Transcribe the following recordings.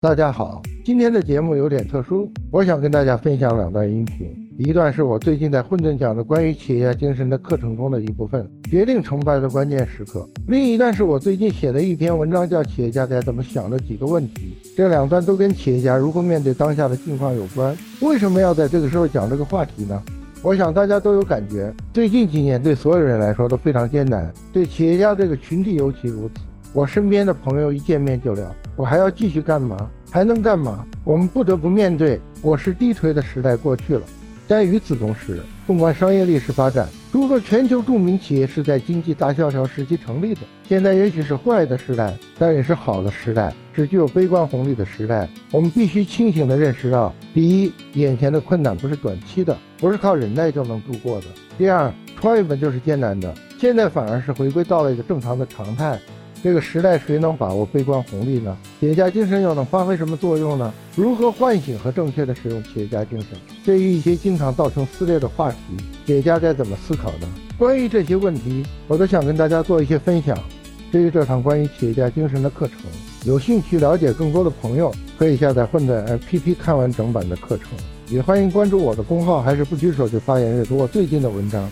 大家好，今天的节目有点特殊，我想跟大家分享两段音频。一段是我最近在混沌讲的关于企业家精神的课程中的一部分，决定成败的关键时刻；另一段是我最近写的一篇文章，叫《企业家该怎么想》的几个问题。这两段都跟企业家如何面对当下的境况有关。为什么要在这个时候讲这个话题呢？我想大家都有感觉，最近几年对所有人来说都非常艰难，对企业家这个群体尤其如此。我身边的朋友一见面就聊。我还要继续干嘛？还能干嘛？我们不得不面对我是低垂的时代过去了。但与此同时，纵观商业历史发展，诸多全球著名企业是在经济大萧条时期成立的。现在也许是坏的时代，但也是好的时代，是具有悲观红利的时代。我们必须清醒地认识到：第一，眼前的困难不是短期的，不是靠忍耐就能度过的；第二，创业本就是艰难的，现在反而是回归到了一个正常的常态。这个时代谁能把握悲观红利呢？企业家精神又能发挥什么作用呢？如何唤醒和正确的使用企业家精神？对于一些经常造成撕裂的话题，企业家该怎么思考呢？关于这些问题，我都想跟大家做一些分享。至于这场关于企业家精神的课程，有兴趣了解更多的朋友，可以下载混沌 APP 看完整版的课程。也欢迎关注我的公号，还是不举手就发言阅读我最近的文章。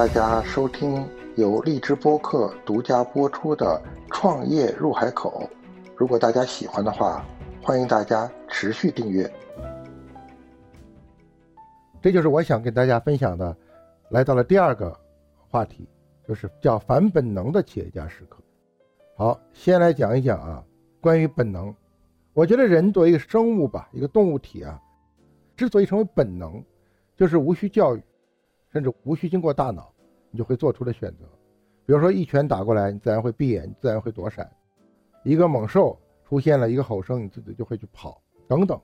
大家收听由荔枝播客独家播出的《创业入海口》。如果大家喜欢的话，欢迎大家持续订阅。这就是我想跟大家分享的，来到了第二个话题，就是叫反本能的企业家时刻。好，先来讲一讲啊，关于本能。我觉得人作为一个生物吧，一个动物体啊。之所以成为本能，就是无需教育，甚至无需经过大脑，你就会做出的选择。比如说一拳打过来，你自然会闭眼，你自然会躲闪；一个猛兽出现了一个吼声，你自己就会去跑，等等。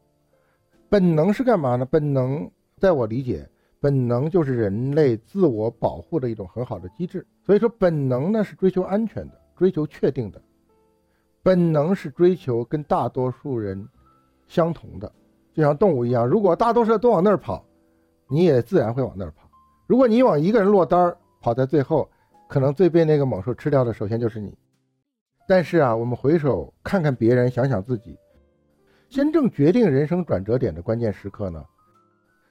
本能是干嘛呢？本能在我理解，本能就是人类自我保护的一种很好的机制。所以说，本能呢是追求安全的，追求确定的。本能是追求跟大多数人相同的。就像动物一样，如果大多数都往那儿跑，你也自然会往那儿跑。如果你往一个人落单儿，跑在最后，可能最被那个猛兽吃掉的，首先就是你。但是啊，我们回首看看别人，想想自己，真正决定人生转折点的关键时刻呢，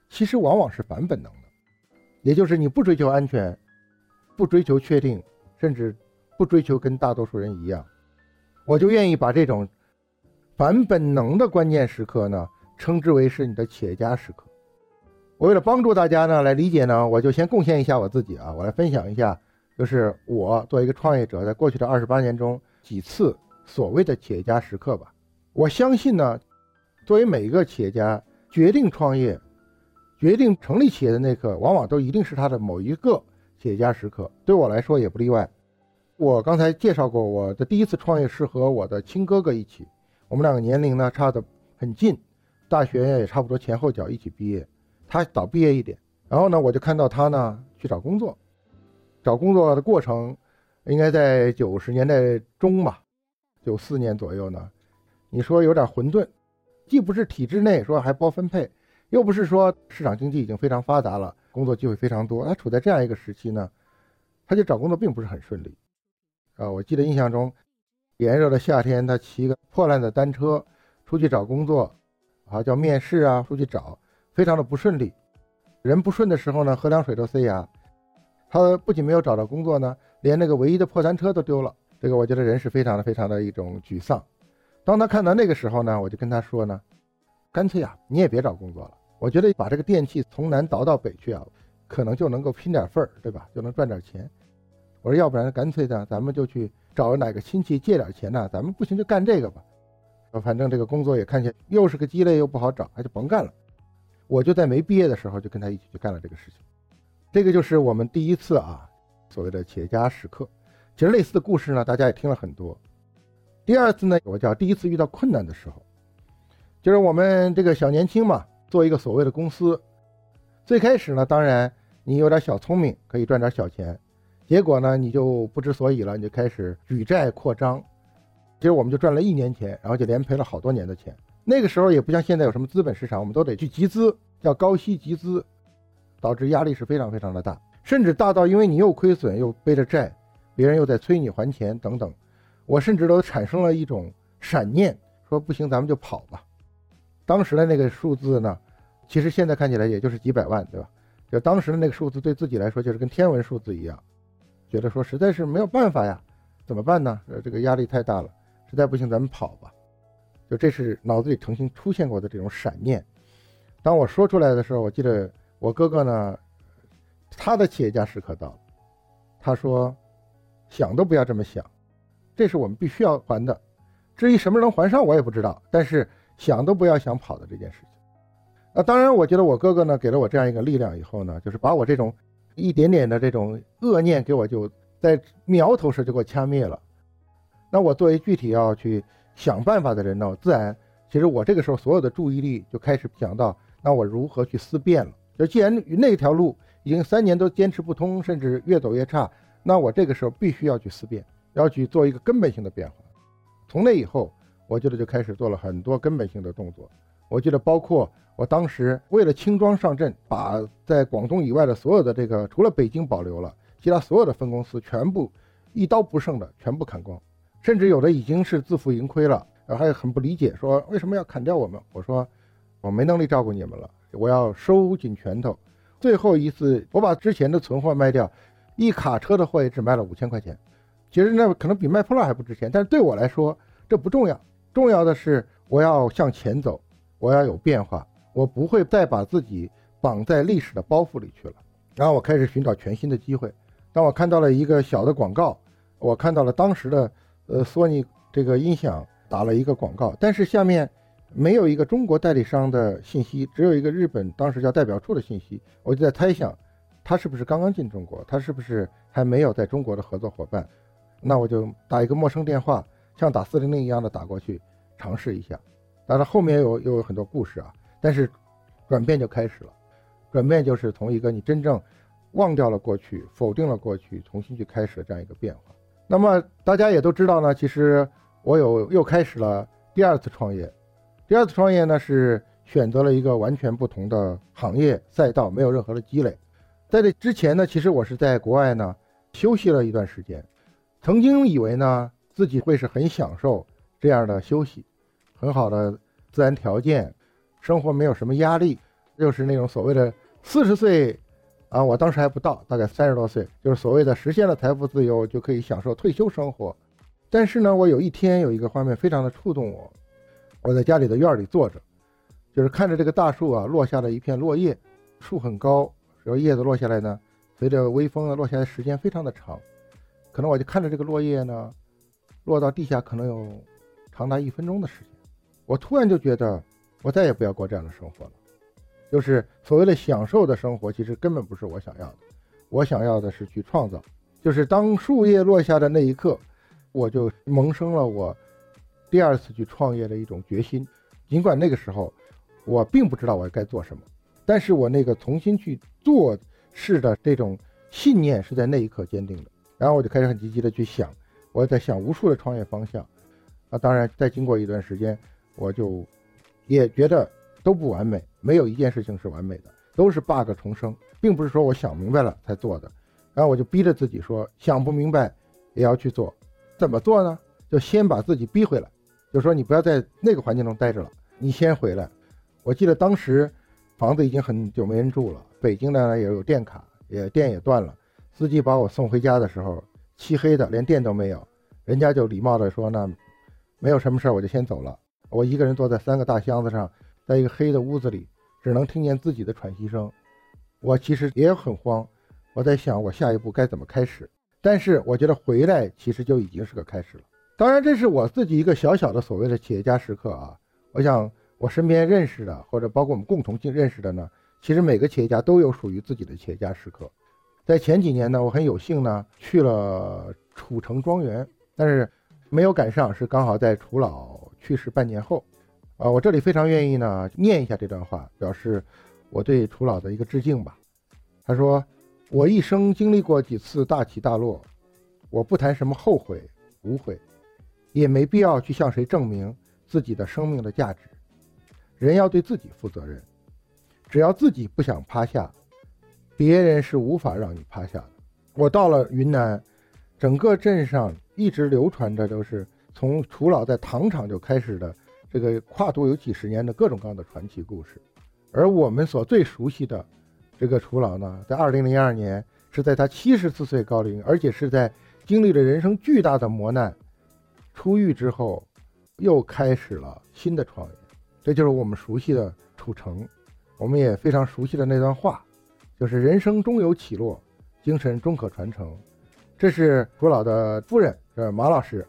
其实往往是反本能的，也就是你不追求安全，不追求确定，甚至不追求跟大多数人一样，我就愿意把这种反本能的关键时刻呢。称之为是你的企业家时刻。我为了帮助大家呢来理解呢，我就先贡献一下我自己啊，我来分享一下，就是我作为一个创业者，在过去的二十八年中几次所谓的企业家时刻吧。我相信呢，作为每一个企业家决定创业、决定成立企业的那刻，往往都一定是他的某一个企业家时刻。对我来说也不例外。我刚才介绍过，我的第一次创业是和我的亲哥哥一起，我们两个年龄呢差的很近。大学也差不多前后脚一起毕业，他早毕业一点，然后呢，我就看到他呢去找工作，找工作的过程应该在九十年代中吧，九四年左右呢。你说有点混沌，既不是体制内说还包分配，又不是说市场经济已经非常发达了，工作机会非常多。他处在这样一个时期呢，他就找工作并不是很顺利。啊，我记得印象中，炎热的夏天，他骑个破烂的单车出去找工作。啊，叫面试啊，出去找，非常的不顺利。人不顺的时候呢，喝凉水都塞牙。他不仅没有找到工作呢，连那个唯一的破单车都丢了。这个我觉得人是非常的、非常的一种沮丧。当他看到那个时候呢，我就跟他说呢，干脆啊，你也别找工作了。我觉得把这个电器从南倒到北去啊，可能就能够拼点份儿，对吧？就能赚点钱。我说，要不然干脆呢，咱们就去找哪个亲戚借点钱呢？咱们不行就干这个吧。反正这个工作也看起来又是个鸡肋，又不好找，那就甭干了。我就在没毕业的时候就跟他一起去干了这个事情。这个就是我们第一次啊，所谓的企业家时刻。其实类似的故事呢，大家也听了很多。第二次呢，我叫第一次遇到困难的时候，就是我们这个小年轻嘛，做一个所谓的公司。最开始呢，当然你有点小聪明，可以赚点小钱。结果呢，你就不知所以了，你就开始举债扩张。其实我们就赚了一年钱，然后就连赔了好多年的钱，那个时候也不像现在有什么资本市场，我们都得去集资，叫高息集资，导致压力是非常非常的大，甚至大到因为你又亏损又背着债，别人又在催你还钱等等，我甚至都产生了一种闪念，说不行，咱们就跑吧。当时的那个数字呢，其实现在看起来也就是几百万，对吧？就当时的那个数字对自己来说就是跟天文数字一样，觉得说实在是没有办法呀，怎么办呢？呃，这个压力太大了，实在不行咱们跑吧。就这是脑子里曾经出现过的这种闪念。当我说出来的时候，我记得我哥哥呢，他的企业家时刻到了，他说：“想都不要这么想，这是我们必须要还的。至于什么能还上，我也不知道。但是想都不要想跑的这件事情。”那当然，我觉得我哥哥呢给了我这样一个力量以后呢，就是把我这种一点点的这种恶念给我就在苗头时就给我掐灭了。那我作为具体要去想办法的人呢，自然其实我这个时候所有的注意力就开始想到，那我如何去思辨了。就既然那条路已经三年都坚持不通，甚至越走越差，那我这个时候必须要去思辨，要去做一个根本性的变化。从那以后，我觉得就开始做了很多根本性的动作。我记得包括。我当时为了轻装上阵，把在广东以外的所有的这个，除了北京保留了，其他所有的分公司全部一刀不剩的全部砍光，甚至有的已经是自负盈亏了，还很不理解，说为什么要砍掉我们？我说我没能力照顾你们了，我要收紧拳头。最后一次，我把之前的存货卖掉，一卡车的货也只卖了五千块钱，其实那可能比卖破烂还不值钱，但是对我来说这不重要，重要的是我要向前走，我要有变化。我不会再把自己绑在历史的包袱里去了，然后我开始寻找全新的机会。当我看到了一个小的广告，我看到了当时的呃索尼这个音响打了一个广告，但是下面没有一个中国代理商的信息，只有一个日本当时叫代表处的信息。我就在猜想，他是不是刚刚进中国？他是不是还没有在中国的合作伙伴？那我就打一个陌生电话，像打四零零一样的打过去尝试一下。当然后面有有很多故事啊。但是，转变就开始了。转变就是从一个你真正忘掉了过去、否定了过去，重新去开始的这样一个变化。那么大家也都知道呢，其实我有又开始了第二次创业。第二次创业呢是选择了一个完全不同的行业赛道，没有任何的积累。在这之前呢，其实我是在国外呢休息了一段时间，曾经以为呢自己会是很享受这样的休息，很好的自然条件。生活没有什么压力，就是那种所谓的四十岁，啊，我当时还不到，大概三十多岁，就是所谓的实现了财富自由，就可以享受退休生活。但是呢，我有一天有一个画面非常的触动我，我在家里的院里坐着，就是看着这个大树啊落下了一片落叶，树很高，然后叶子落下来呢，随着微风呢落下来时间非常的长，可能我就看着这个落叶呢，落到地下可能有长达一分钟的时间，我突然就觉得。我再也不要过这样的生活了，就是所谓的享受的生活，其实根本不是我想要的。我想要的是去创造。就是当树叶落下的那一刻，我就萌生了我第二次去创业的一种决心。尽管那个时候我并不知道我该做什么，但是我那个重新去做事的这种信念是在那一刻坚定的。然后我就开始很积极的去想，我在想无数的创业方向。啊，当然，再经过一段时间，我就。也觉得都不完美，没有一件事情是完美的，都是 bug 重生，并不是说我想明白了才做的。然后我就逼着自己说，想不明白也要去做。怎么做呢？就先把自己逼回来，就说你不要在那个环境中待着了，你先回来。我记得当时房子已经很久没人住了，北京呢也有电卡，也电也断了。司机把我送回家的时候，漆黑的，连电都没有，人家就礼貌的说那没有什么事儿，我就先走了。我一个人坐在三个大箱子上，在一个黑的屋子里，只能听见自己的喘息声。我其实也很慌，我在想我下一步该怎么开始。但是我觉得回来其实就已经是个开始了。当然，这是我自己一个小小的所谓的企业家时刻啊。我想我身边认识的，或者包括我们共同性认识的呢，其实每个企业家都有属于自己的企业家时刻。在前几年呢，我很有幸呢去了楚城庄园，但是没有赶上，是刚好在楚老。去世半年后，啊，我这里非常愿意呢念一下这段话，表示我对楚老的一个致敬吧。他说：“我一生经历过几次大起大落，我不谈什么后悔无悔，也没必要去向谁证明自己的生命的价值。人要对自己负责任，只要自己不想趴下，别人是无法让你趴下的。我到了云南，整个镇上一直流传着都是从楚老在糖厂就开始的这个跨度有几十年的各种各样的传奇故事，而我们所最熟悉的这个楚老呢，在二零零二年是在他七十四岁高龄，而且是在经历了人生巨大的磨难，出狱之后，又开始了新的创业。这就是我们熟悉的楚成，我们也非常熟悉的那段话，就是人生终有起落，精神终可传承。这是楚老的夫人，是马老师，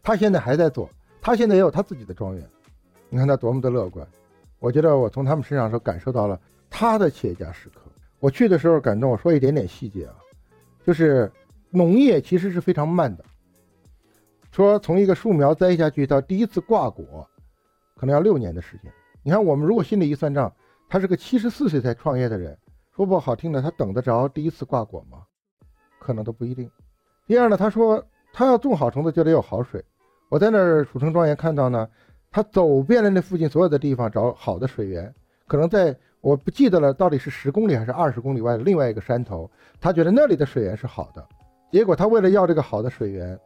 他现在还在做，他现在也有他自己的庄园。你看他多么的乐观。我觉得我从他们身上都感受到了他的企业家时刻。我去的时候感动，我说一点点细节啊，就是农业其实是非常慢的，说从一个树苗栽下去到第一次挂果，可能要六年的时间。你看我们如果心里一算账，他是个七十四岁才创业的人，说不好听的，他等得着第一次挂果吗？可能都不一定。第二呢，他说他要种好橙子就得有好水。我在那儿蜀城庄园看到呢，他走遍了那附近所有的地方找好的水源，可能在我不记得了到底是十公里还是二十公里外的另外一个山头，他觉得那里的水源是好的。结果他为了要这个好的水源，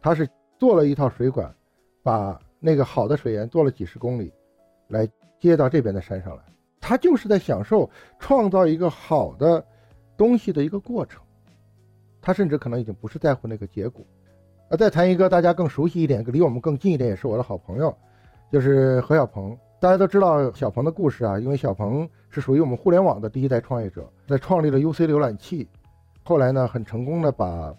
他是做了一套水管，把那个好的水源做了几十公里，来接到这边的山上来。他就是在享受创造一个好的东西的一个过程。他甚至可能已经不是在乎那个结果，啊，再谈一个大家更熟悉一点、离我们更近一点，也是我的好朋友，就是何小鹏。大家都知道小鹏的故事啊，因为小鹏是属于我们互联网的第一代创业者，在创立了 UC 浏览器，后来呢，很成功的把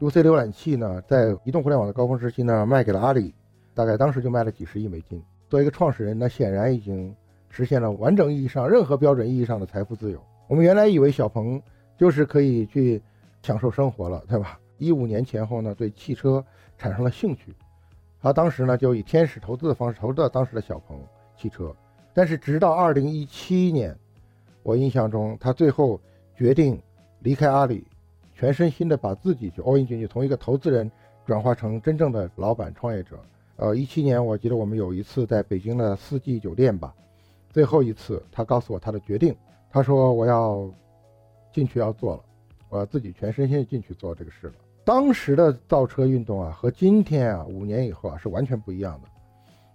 UC 浏览器呢，在移动互联网的高峰时期呢，卖给了阿里，大概当时就卖了几十亿美金。作为一个创始人，那显然已经实现了完整意义上、任何标准意义上的财富自由。我们原来以为小鹏就是可以去。享受生活了，对吧？一五年前后呢，对汽车产生了兴趣，他当时呢就以天使投资的方式投资了当时的小鹏汽车。但是直到二零一七年，我印象中他最后决定离开阿里，全身心的把自己去 all in 进去，从一个投资人转化成真正的老板创业者。呃，一七年我记得我们有一次在北京的四季酒店吧，最后一次他告诉我他的决定，他说我要进去要做了。我要自己全身心进去做这个事了。当时的造车运动啊，和今天啊，五年以后啊，是完全不一样的。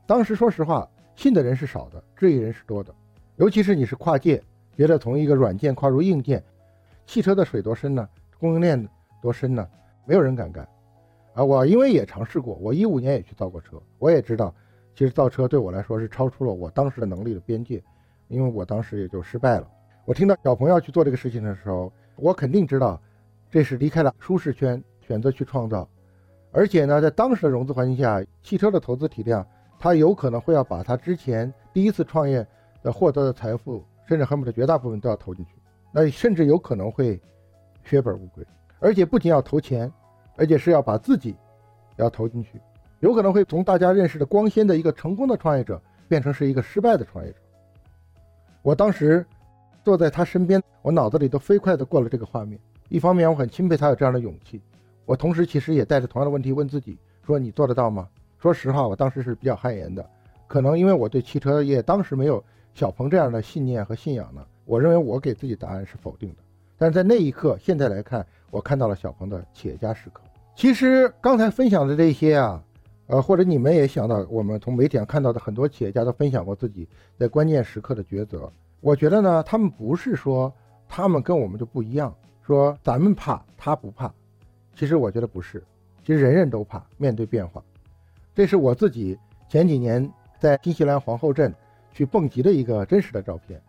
当时说实话，信的人是少的，质疑人是多的。尤其是你是跨界，觉得从一个软件跨入硬件，汽车的水多深呢？供应链多深呢？没有人敢干。啊，我因为也尝试过，我一五年也去造过车，我也知道，其实造车对我来说是超出了我当时的能力的边界，因为我当时也就失败了。我听到小鹏要去做这个事情的时候。我肯定知道，这是离开了舒适圈，选择去创造，而且呢，在当时的融资环境下，汽车的投资体量，他有可能会要把他之前第一次创业的获得的财富，甚至恨不得绝大部分都要投进去，那甚至有可能会血本无归，而且不仅要投钱，而且是要把自己要投进去，有可能会从大家认识的光鲜的一个成功的创业者，变成是一个失败的创业者。我当时。坐在他身边，我脑子里都飞快地过了这个画面。一方面，我很钦佩他有这样的勇气；我同时其实也带着同样的问题问自己：说你做得到吗？说实话，我当时是比较汗颜的。可能因为我对汽车业当时没有小鹏这样的信念和信仰呢，我认为我给自己答案是否定的。但是在那一刻，现在来看，我看到了小鹏的企业家时刻。其实刚才分享的这些啊，呃，或者你们也想到，我们从媒体上看到的很多企业家都分享过自己在关键时刻的抉择。我觉得呢，他们不是说他们跟我们就不一样，说咱们怕他不怕，其实我觉得不是，其实人人都怕面对变化。这是我自己前几年在新西兰皇后镇去蹦极的一个真实的照片，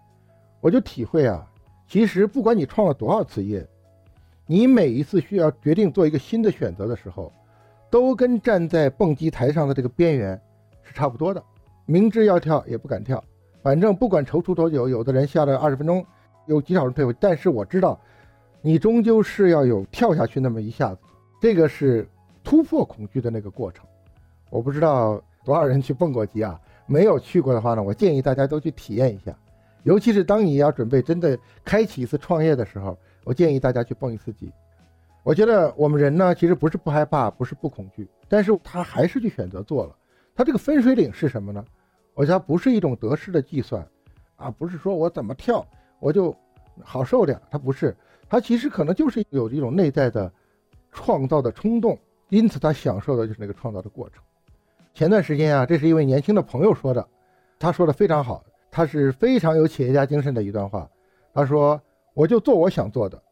我就体会啊，其实不管你创了多少次业，你每一次需要决定做一个新的选择的时候，都跟站在蹦极台上的这个边缘是差不多的，明知要跳也不敢跳。反正不管踌躇多久，有的人下了二十分钟，有极少人退回。但是我知道，你终究是要有跳下去那么一下子，这个是突破恐惧的那个过程。我不知道多少人去蹦过极啊？没有去过的话呢，我建议大家都去体验一下。尤其是当你要准备真的开启一次创业的时候，我建议大家去蹦一次极。我觉得我们人呢，其实不是不害怕，不是不恐惧，但是他还是去选择做了。他这个分水岭是什么呢？我觉得不是一种得失的计算，啊，不是说我怎么跳我就好受点，他不是，他其实可能就是有一种内在的创造的冲动，因此他享受的就是那个创造的过程。前段时间啊，这是一位年轻的朋友说的，他说的非常好，他是非常有企业家精神的一段话。他说：“我就做我想做的，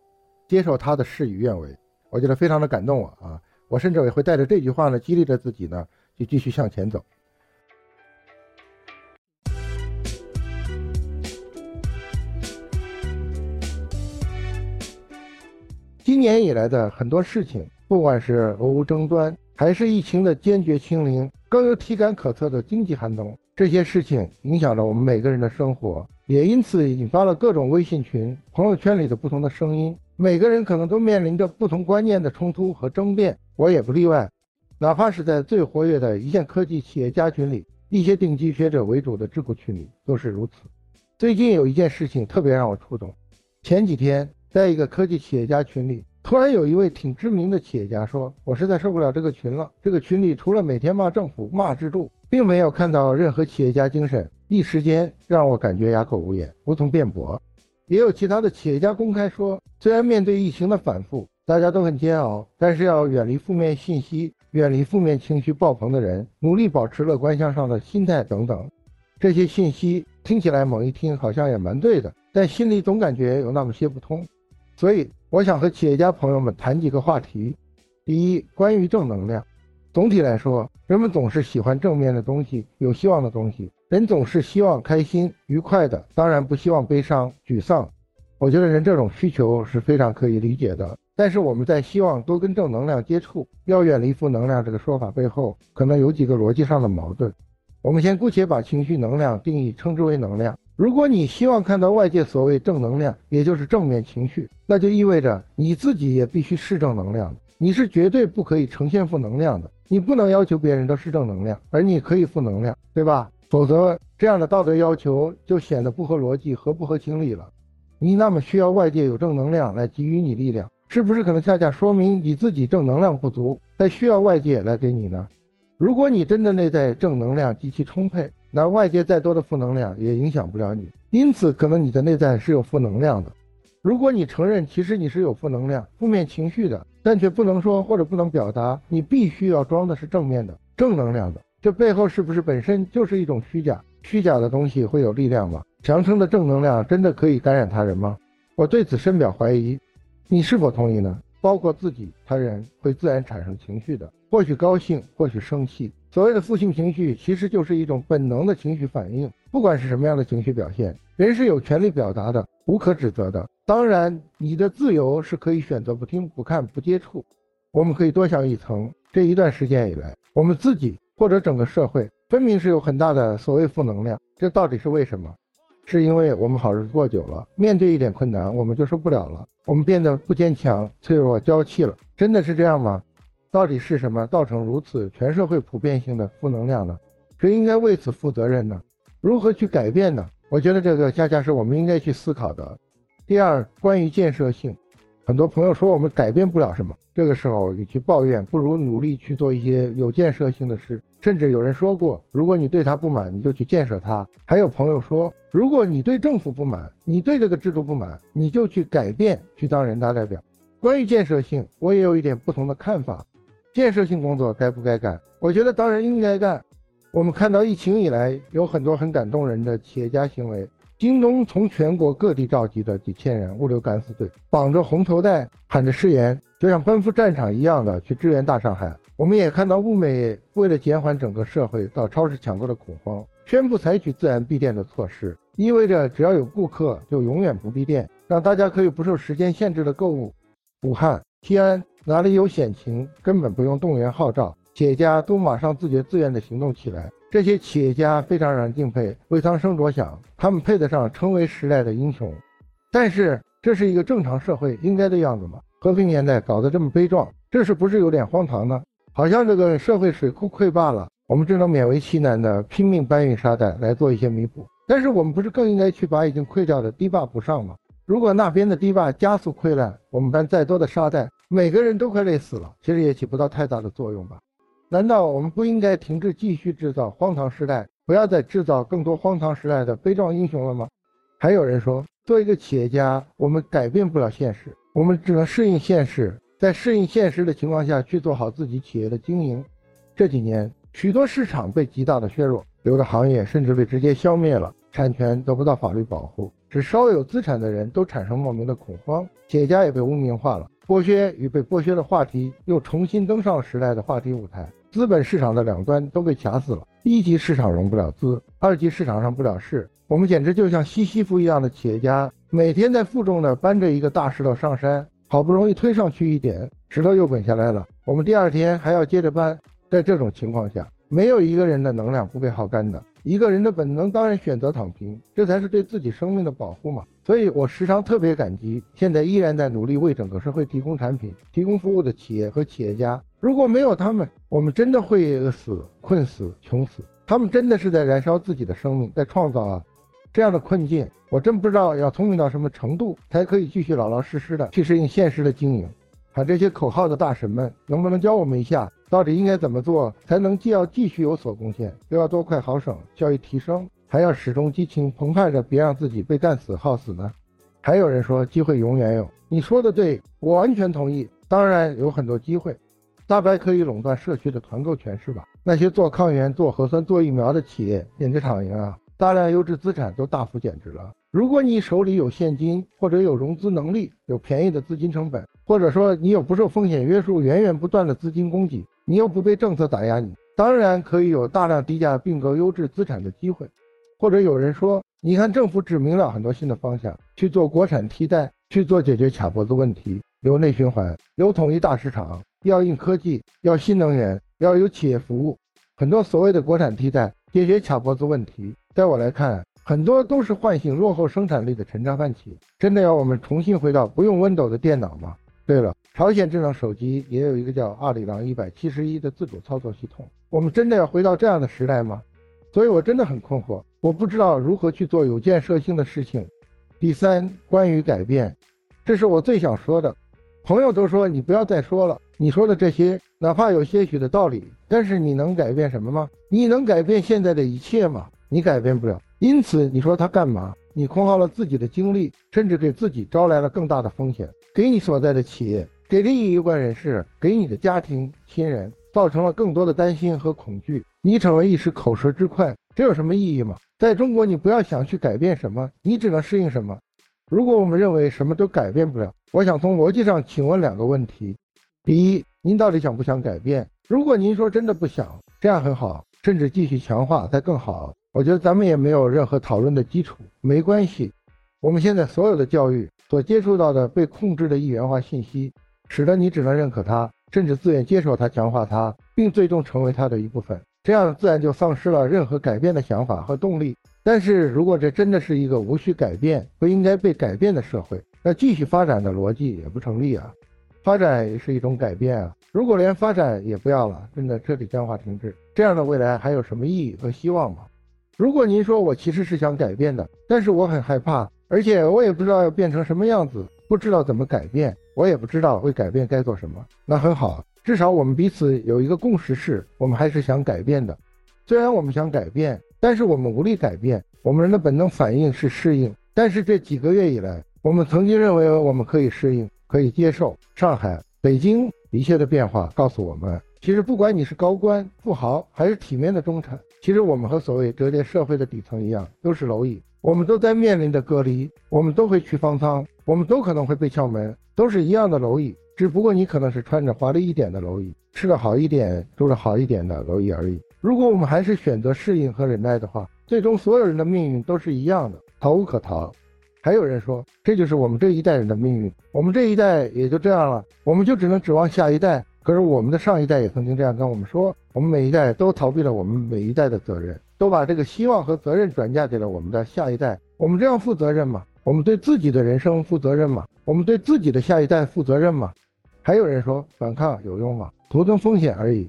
接受他的事与愿违。”我觉得非常的感动我啊！我甚至也会带着这句话呢，激励着自己呢，就继续向前走。今年以来的很多事情，不管是俄乌争端，还是疫情的坚决清零，更有体感可测的经济寒冬，这些事情影响着我们每个人的生活，也因此引发了各种微信群、朋友圈里的不同的声音。每个人可能都面临着不同观念的冲突和争辩，我也不例外。哪怕是在最活跃的一线科技企业家群里，一些顶级学者为主的智库群里都是如此。最近有一件事情特别让我触动。前几天，在一个科技企业家群里，突然有一位挺知名的企业家说：“我实在受不了这个群了。这个群里除了每天骂政府、骂制度，并没有看到任何企业家精神。”一时间让我感觉哑口无言，无从辩驳。也有其他的企业家公开说，虽然面对疫情的反复，大家都很煎熬，但是要远离负面信息，远离负面情绪爆棚的人，努力保持乐观向上的心态等等。这些信息听起来猛一听好像也蛮对的，但心里总感觉有那么些不通。所以我想和企业家朋友们谈几个话题。第一，关于正能量。总体来说，人们总是喜欢正面的东西，有希望的东西。人总是希望开心、愉快的，当然不希望悲伤、沮丧。我觉得人这种需求是非常可以理解的。但是我们在希望多跟正能量接触，要远离负能量这个说法背后，可能有几个逻辑上的矛盾。我们先姑且把情绪能量定义称之为能量。如果你希望看到外界所谓正能量，也就是正面情绪，那就意味着你自己也必须是正能量。你是绝对不可以呈现负能量的。你不能要求别人都是正能量，而你可以负能量，对吧？否则，这样的道德要求就显得不合逻辑和不合情理了。你那么需要外界有正能量来给予你力量，是不是可能恰恰说明你自己正能量不足，才需要外界来给你呢？如果你真的内在正能量极其充沛，那外界再多的负能量也影响不了你。因此，可能你的内在是有负能量的。如果你承认其实你是有负能量、负面情绪的，但却不能说或者不能表达，你必须要装的是正面的、正能量的。这背后是不是本身就是一种虚假？虚假的东西会有力量吗？强撑的正能量真的可以感染他人吗？我对此深表怀疑。你是否同意呢？包括自己、他人会自然产生情绪的，或许高兴，或许生气。所谓的负性情绪，其实就是一种本能的情绪反应。不管是什么样的情绪表现，人是有权利表达的，无可指责的。当然，你的自由是可以选择不听、不看、不接触。我们可以多想一层，这一段时间以来，我们自己。或者整个社会分明是有很大的所谓负能量，这到底是为什么？是因为我们好日子过久了，面对一点困难我们就受不了了，我们变得不坚强、脆弱、娇气了，真的是这样吗？到底是什么造成如此全社会普遍性的负能量呢？谁应该为此负责任呢？如何去改变呢？我觉得这个恰恰是我们应该去思考的。第二，关于建设性。很多朋友说我们改变不了什么，这个时候与其抱怨，不如努力去做一些有建设性的事。甚至有人说过，如果你对他不满，你就去建设他。还有朋友说，如果你对政府不满，你对这个制度不满，你就去改变，去当人大代表。关于建设性，我也有一点不同的看法。建设性工作该不该干？我觉得当然应该干。我们看到疫情以来有很多很感动人的企业家行为。京东从全国各地召集的几千人物流敢死队，绑着红头带，喊着誓言，就像奔赴战场一样的去支援大上海。我们也看到物美为了减缓整个社会到超市抢购的恐慌，宣布采取自然闭店的措施，意味着只要有顾客就永远不闭店，让大家可以不受时间限制的购物。武汉、西安哪里有险情，根本不用动员号召，企业家都马上自觉自愿的行动起来。这些企业家非常让人敬佩，为苍生着想，他们配得上成为时代的英雄。但是，这是一个正常社会应该的样子吗？和平年代搞得这么悲壮，这是不是有点荒唐呢？好像这个社会水库溃坝了，我们只能勉为其难的拼命搬运沙袋来做一些弥补。但是，我们不是更应该去把已经溃掉的堤坝补上吗？如果那边的堤坝加速溃烂，我们搬再多的沙袋，每个人都快累死了，其实也起不到太大的作用吧。难道我们不应该停止继续制造荒唐时代不要再制造更多荒唐时代的悲壮英雄了吗？还有人说，做一个企业家，我们改变不了现实，我们只能适应现实，在适应现实的情况下去做好自己企业的经营。这几年，许多市场被极大的削弱，有的行业甚至被直接消灭了，产权得不到法律保护，使稍有资产的人都产生莫名的恐慌，企业家也被污名化了。剥削与被剥削的话题又重新登上了时代的话题舞台，资本市场的两端都被卡死了。一级市场融不了资，二级市场上不了市，我们简直就像西西弗一样的企业家，每天在负重的搬着一个大石头上山，好不容易推上去一点，石头又滚下来了，我们第二天还要接着搬。在这种情况下，没有一个人的能量不被耗干的。一个人的本能当然选择躺平，这才是对自己生命的保护嘛。所以我时常特别感激现在依然在努力为整个社会提供产品、提供服务的企业和企业家。如果没有他们，我们真的会死、困死、穷死。他们真的是在燃烧自己的生命，在创造啊这样的困境。我真不知道要聪明到什么程度，才可以继续老老实实的去适应现实的经营。喊这些口号的大神们，能不能教我们一下，到底应该怎么做，才能既要继续有所贡献，又要多快好省，效益提升，还要始终激情澎湃着，别让自己被干死耗死呢？还有人说机会永远有，你说的对，我完全同意。当然有很多机会，大白可以垄断社区的团购权是吧？那些做抗原、做核酸、做疫苗的企业简直躺赢啊！大量优质资产都大幅减值了。如果你手里有现金，或者有融资能力，有便宜的资金成本。或者说你有不受风险约束、源源不断的资金供给，你又不被政策打压，你当然可以有大量低价并购优质资产的机会。或者有人说，你看政府指明了很多新的方向，去做国产替代，去做解决卡脖子问题，有内循环，有统一大市场，要硬科技，要新能源，要有企业服务，很多所谓的国产替代解决卡脖子问题，在我来看，很多都是唤醒落后生产力的陈渣饭企。真的要我们重新回到不用 Windows 的电脑吗？对了，朝鲜智能手机也有一个叫阿里郎一百七十一的自主操作系统。我们真的要回到这样的时代吗？所以我真的很困惑，我不知道如何去做有建设性的事情。第三，关于改变，这是我最想说的。朋友都说你不要再说了，你说的这些哪怕有些许的道理，但是你能改变什么吗？你能改变现在的一切吗？你改变不了。因此你说他干嘛？你空耗了自己的精力，甚至给自己招来了更大的风险。给你所在的企业，给利益有关人士，给你的家庭亲人，造成了更多的担心和恐惧。你成为一时口舌之快，这有什么意义吗？在中国，你不要想去改变什么，你只能适应什么。如果我们认为什么都改变不了，我想从逻辑上请问两个问题：第一，您到底想不想改变？如果您说真的不想，这样很好，甚至继续强化才更好。我觉得咱们也没有任何讨论的基础，没关系。我们现在所有的教育。所接触到的被控制的一元化信息，使得你只能认可它，甚至自愿接受它、强化它，并最终成为它的一部分。这样自然就丧失了任何改变的想法和动力。但是如果这真的是一个无需改变、不应该被改变的社会，那继续发展的逻辑也不成立啊！发展也是一种改变啊！如果连发展也不要了，真的彻底僵化停滞，这样的未来还有什么意义和希望吗？如果您说我其实是想改变的，但是我很害怕。而且我也不知道要变成什么样子，不知道怎么改变，我也不知道为改变该做什么。那很好，至少我们彼此有一个共识，是我们还是想改变的。虽然我们想改变，但是我们无力改变。我们人的本能反应是适应，但是这几个月以来，我们曾经认为我们可以适应，可以接受。上海、北京一切的变化告诉我们，其实不管你是高官、富豪，还是体面的中产，其实我们和所谓折叠社会的底层一样，都是蝼蚁。我们都在面临着隔离，我们都会去方舱，我们都可能会被撬门，都是一样的蝼蚁，只不过你可能是穿着华丽一点的蝼蚁，吃的好一点，住的好一点的蝼蚁而已。如果我们还是选择适应和忍耐的话，最终所有人的命运都是一样的，逃无可逃。还有人说，这就是我们这一代人的命运，我们这一代也就这样了，我们就只能指望下一代。可是我们的上一代也曾经这样跟我们说，我们每一代都逃避了我们每一代的责任。都把这个希望和责任转嫁给了我们的下一代，我们这样负责任吗？我们对自己的人生负责任吗？我们对自己的下一代负责任吗？还有人说反抗有用吗？徒增风险而已。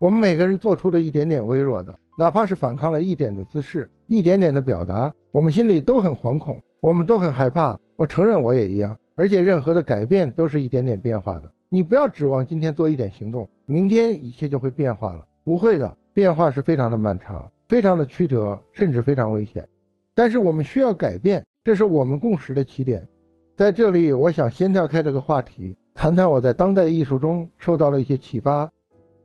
我们每个人做出的一点点微弱的，哪怕是反抗了一点的姿势，一点点的表达，我们心里都很惶恐，我们都很害怕。我承认我也一样，而且任何的改变都是一点点变化的。你不要指望今天做一点行动，明天一切就会变化了，不会的，变化是非常的漫长。非常的曲折，甚至非常危险。但是我们需要改变，这是我们共识的起点。在这里，我想先跳开这个话题，谈谈我在当代艺术中受到了一些启发。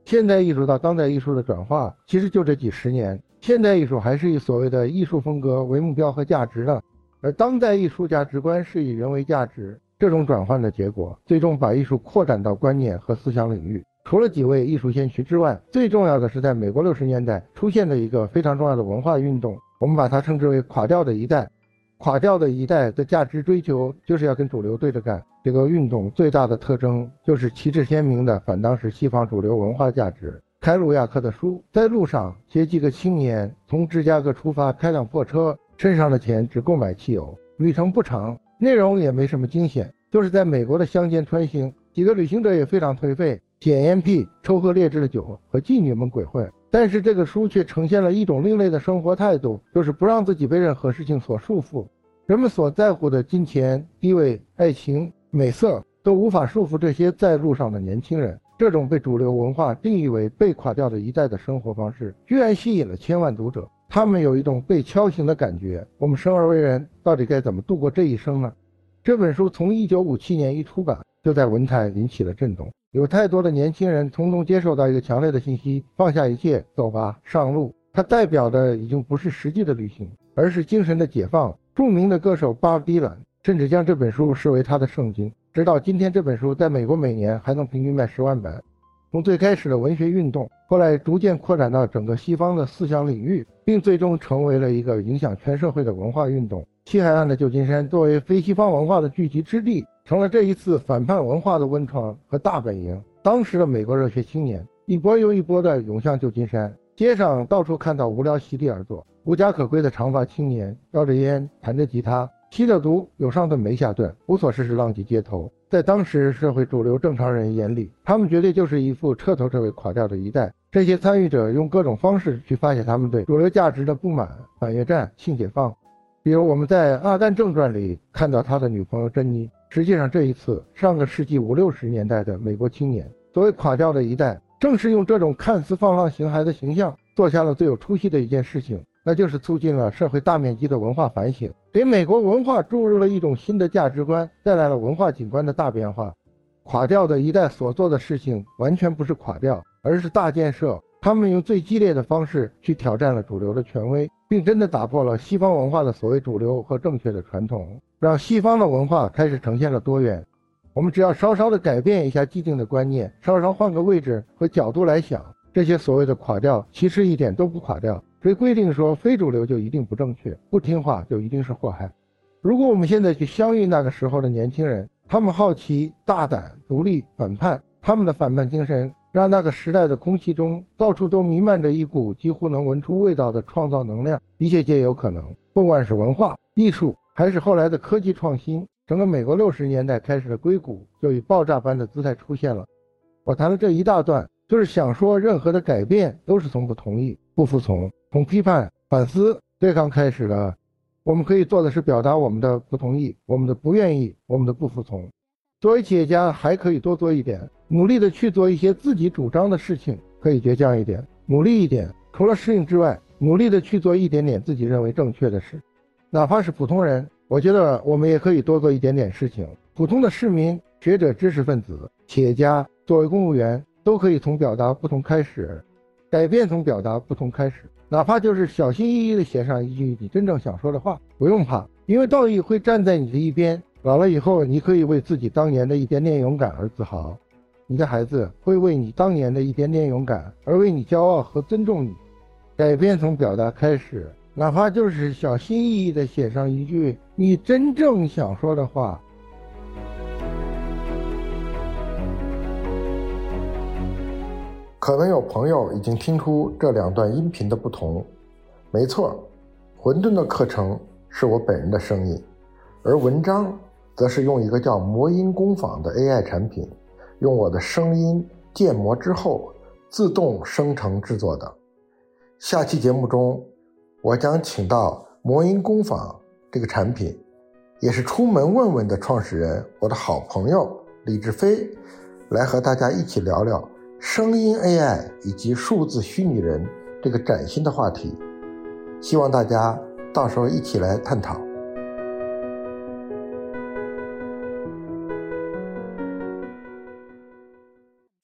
现代艺术到当代艺术的转化，其实就这几十年。现代艺术还是以所谓的艺术风格为目标和价值的，而当代艺术价值观是以人为价值。这种转换的结果，最终把艺术扩展到观念和思想领域。除了几位艺术先驱之外，最重要的是在美国六十年代出现的一个非常重要的文化运动，我们把它称之为“垮掉的一代”。垮掉的一代的价值追求就是要跟主流对着干。这个运动最大的特征就是旗帜鲜明的反当时西方主流文化价值。凯鲁亚克的书，在路上接几个青年从芝加哥出发，开辆破车，身上的钱只够买汽油。旅程不长，内容也没什么惊险，就是在美国的乡间穿行。几个旅行者也非常颓废，捡烟屁，抽喝劣质的酒，和妓女们鬼混。但是这个书却呈现了一种另类的生活态度，就是不让自己被任何事情所束缚。人们所在乎的金钱、地位、爱情。美色都无法束缚这些在路上的年轻人。这种被主流文化定义为被垮掉的一代的生活方式，居然吸引了千万读者。他们有一种被敲醒的感觉。我们生而为人，到底该怎么度过这一生呢？这本书从1957年一出版，就在文坛引起了震动。有太多的年轻人从中接受到一个强烈的信息：放下一切，走吧，上路。它代表的已经不是实际的旅行，而是精神的解放。著名的歌手巴迪伦。甚至将这本书视为他的圣经，直到今天，这本书在美国每年还能平均卖十万本。从最开始的文学运动，后来逐渐扩展到整个西方的思想领域，并最终成为了一个影响全社会的文化运动。西海岸的旧金山作为非西方文化的聚集之地，成了这一次反叛文化的温床和大本营。当时的美国热血青年一波又一波的涌向旧金山，街上到处看到无聊席地而坐、无家可归的长发青年，叼着烟，弹着吉他。吸着毒，有上顿没下顿，无所事事，浪迹街头。在当时社会主流正常人眼里，他们绝对就是一副彻头彻尾垮掉的一代。这些参与者用各种方式去发泄他们对主流价值的不满，反越战、性解放。比如我们在《阿甘正传》里看到他的女朋友珍妮。实际上，这一次上个世纪五六十年代的美国青年，所谓垮掉的一代，正是用这种看似放浪形骸的形象，做下了最有出息的一件事情。那就是促进了社会大面积的文化反省，给美国文化注入了一种新的价值观，带来了文化景观的大变化。垮掉的一代所做的事情完全不是垮掉，而是大建设。他们用最激烈的方式去挑战了主流的权威，并真的打破了西方文化的所谓主流和正确的传统，让西方的文化开始呈现了多元。我们只要稍稍的改变一下既定的观念，稍稍换个位置和角度来想，这些所谓的垮掉，其实一点都不垮掉。谁规定说非主流就一定不正确，不听话就一定是祸害？如果我们现在去相遇那个时候的年轻人，他们好奇、大胆、独立、反叛，他们的反叛精神让那个时代的空气中到处都弥漫着一股几乎能闻出味道的创造能量，一切皆有可能。不管是文化艺术，还是后来的科技创新，整个美国六十年代开始的硅谷就以爆炸般的姿态出现了。我谈了这一大段，就是想说，任何的改变都是从不同意、不服从。从批判、反思、对抗开始的，我们可以做的是表达我们的不同意、我们的不愿意、我们的不服从。作为企业家，还可以多做一点，努力的去做一些自己主张的事情，可以倔强一点，努力一点。除了适应之外，努力的去做一点点自己认为正确的事，哪怕是普通人，我觉得我们也可以多做一点点事情。普通的市民、学者、知识分子、企业家，作为公务员，都可以从表达不同开始，改变从表达不同开始。哪怕就是小心翼翼地写上一句你真正想说的话，不用怕，因为道义会站在你的一边。老了以后，你可以为自己当年的一点点勇敢而自豪，你的孩子会为你当年的一点点勇敢而为你骄傲和尊重你。改变从表达开始，哪怕就是小心翼翼地写上一句你真正想说的话。可能有朋友已经听出这两段音频的不同，没错，混沌的课程是我本人的声音，而文章则是用一个叫魔音工坊的 AI 产品，用我的声音建模之后自动生成制作的。下期节目中，我将请到魔音工坊这个产品，也是出门问问的创始人，我的好朋友李志飞，来和大家一起聊聊。声音 AI 以及数字虚拟人这个崭新的话题。希望大家到时候一起来探讨。